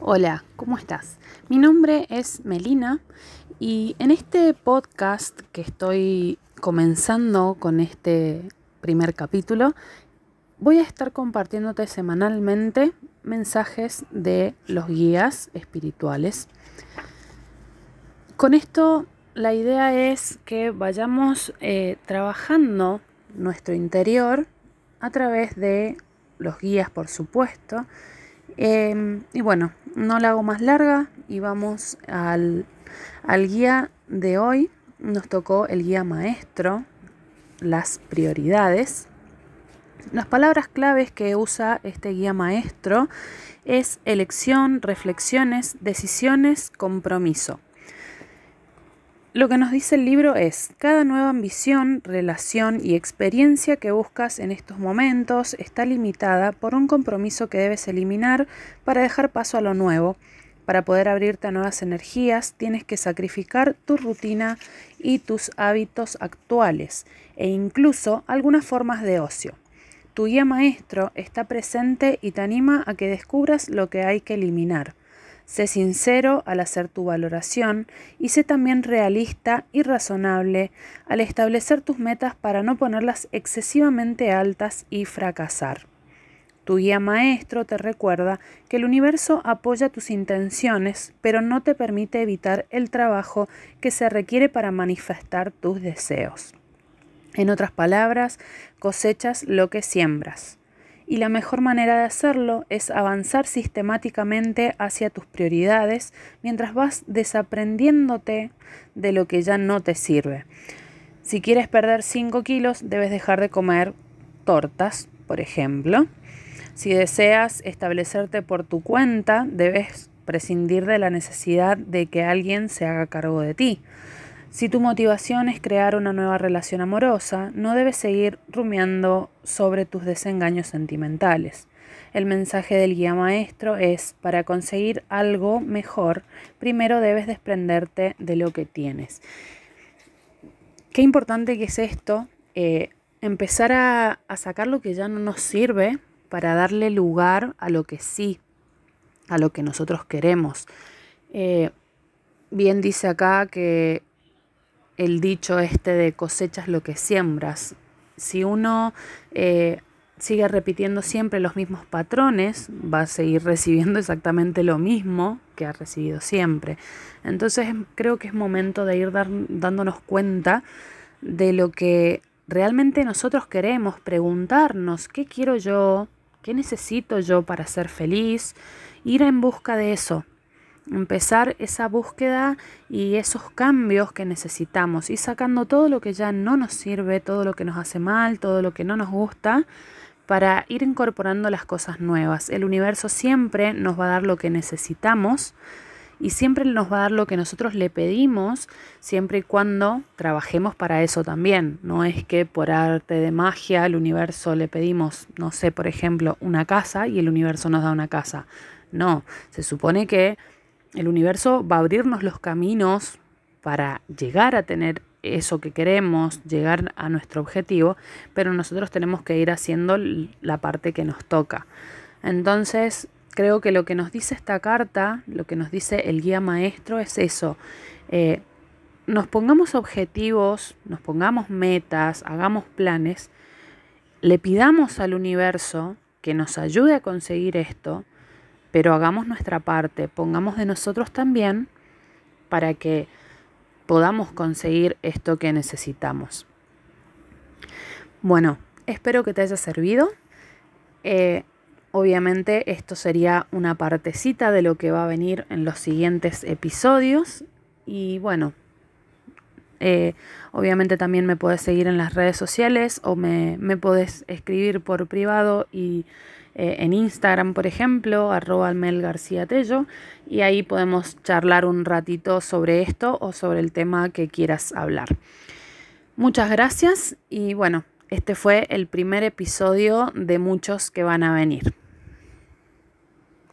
Hola, ¿cómo estás? Mi nombre es Melina y en este podcast que estoy comenzando con este primer capítulo, voy a estar compartiéndote semanalmente mensajes de los guías espirituales. Con esto la idea es que vayamos eh, trabajando nuestro interior a través de los guías, por supuesto. Em, y bueno, no la hago más larga y vamos al, al guía de hoy. Nos tocó el guía maestro, las prioridades. Las palabras claves que usa este guía maestro es elección, reflexiones, decisiones, compromiso. Lo que nos dice el libro es, cada nueva ambición, relación y experiencia que buscas en estos momentos está limitada por un compromiso que debes eliminar para dejar paso a lo nuevo. Para poder abrirte a nuevas energías tienes que sacrificar tu rutina y tus hábitos actuales e incluso algunas formas de ocio. Tu guía maestro está presente y te anima a que descubras lo que hay que eliminar. Sé sincero al hacer tu valoración y sé también realista y razonable al establecer tus metas para no ponerlas excesivamente altas y fracasar. Tu guía maestro te recuerda que el universo apoya tus intenciones, pero no te permite evitar el trabajo que se requiere para manifestar tus deseos. En otras palabras, cosechas lo que siembras y la mejor manera de hacerlo es avanzar sistemáticamente hacia tus prioridades mientras vas desaprendiéndote de lo que ya no te sirve. Si quieres perder 5 kilos, debes dejar de comer tortas, por ejemplo. Si deseas establecerte por tu cuenta, debes prescindir de la necesidad de que alguien se haga cargo de ti. Si tu motivación es crear una nueva relación amorosa, no debes seguir rumiando sobre tus desengaños sentimentales. El mensaje del guía maestro es, para conseguir algo mejor, primero debes desprenderte de lo que tienes. Qué importante que es esto, eh, empezar a, sacar lo que ya no nos sirve para darle lugar a lo que sí, a lo que nosotros queremos. Eh, bien dice acá que el dicho este de cosechas lo que siembras. Si uno eh, sigue repitiendo siempre los mismos patrones, va a seguir recibiendo exactamente lo mismo que ha recibido siempre. Entonces creo que es momento de ir dándonos cuenta de lo que realmente nosotros queremos, preguntarnos qué quiero yo, qué necesito yo para ser feliz, ir en busca de eso, empezar esa búsqueda y esos cambios que necesitamos, y sacando todo lo que ya no nos sirve, todo lo que nos hace mal, todo lo que no nos gusta, para ir incorporando las cosas nuevas. El universo siempre nos va a dar lo que necesitamos y siempre nos va a dar lo que nosotros le pedimos, siempre y cuando trabajemos para eso también. No es que por arte de magia al universo le pedimos, no sé, por ejemplo, una casa y el universo nos da una casa. No, se supone que el universo va a abrirnos los caminos para llegar a tener eso que queremos, llegar a nuestro objetivo, pero nosotros tenemos que ir haciendo la parte que nos toca. Entonces, creo que lo que nos dice esta carta, lo que nos dice el guía maestro es eso. Eh, nos pongamos objetivos, nos pongamos metas, hagamos planes, le pidamos al universo que nos ayude a conseguir esto pero hagamos nuestra parte, pongamos de nosotros también para que podamos conseguir esto que necesitamos. Bueno, espero que te haya servido. Eh, obviamente esto sería una partecita de lo que va a venir en los siguientes episodios. Y bueno, eh, obviamente también me puedes seguir en las redes sociales o me, me puedes escribir por privado y eh, en Instagram, por ejemplo, arroba Mel García Tello, y ahí podemos charlar un ratito sobre esto o sobre el tema que quieras hablar. Muchas gracias y bueno, este fue el primer episodio de muchos que van a venir.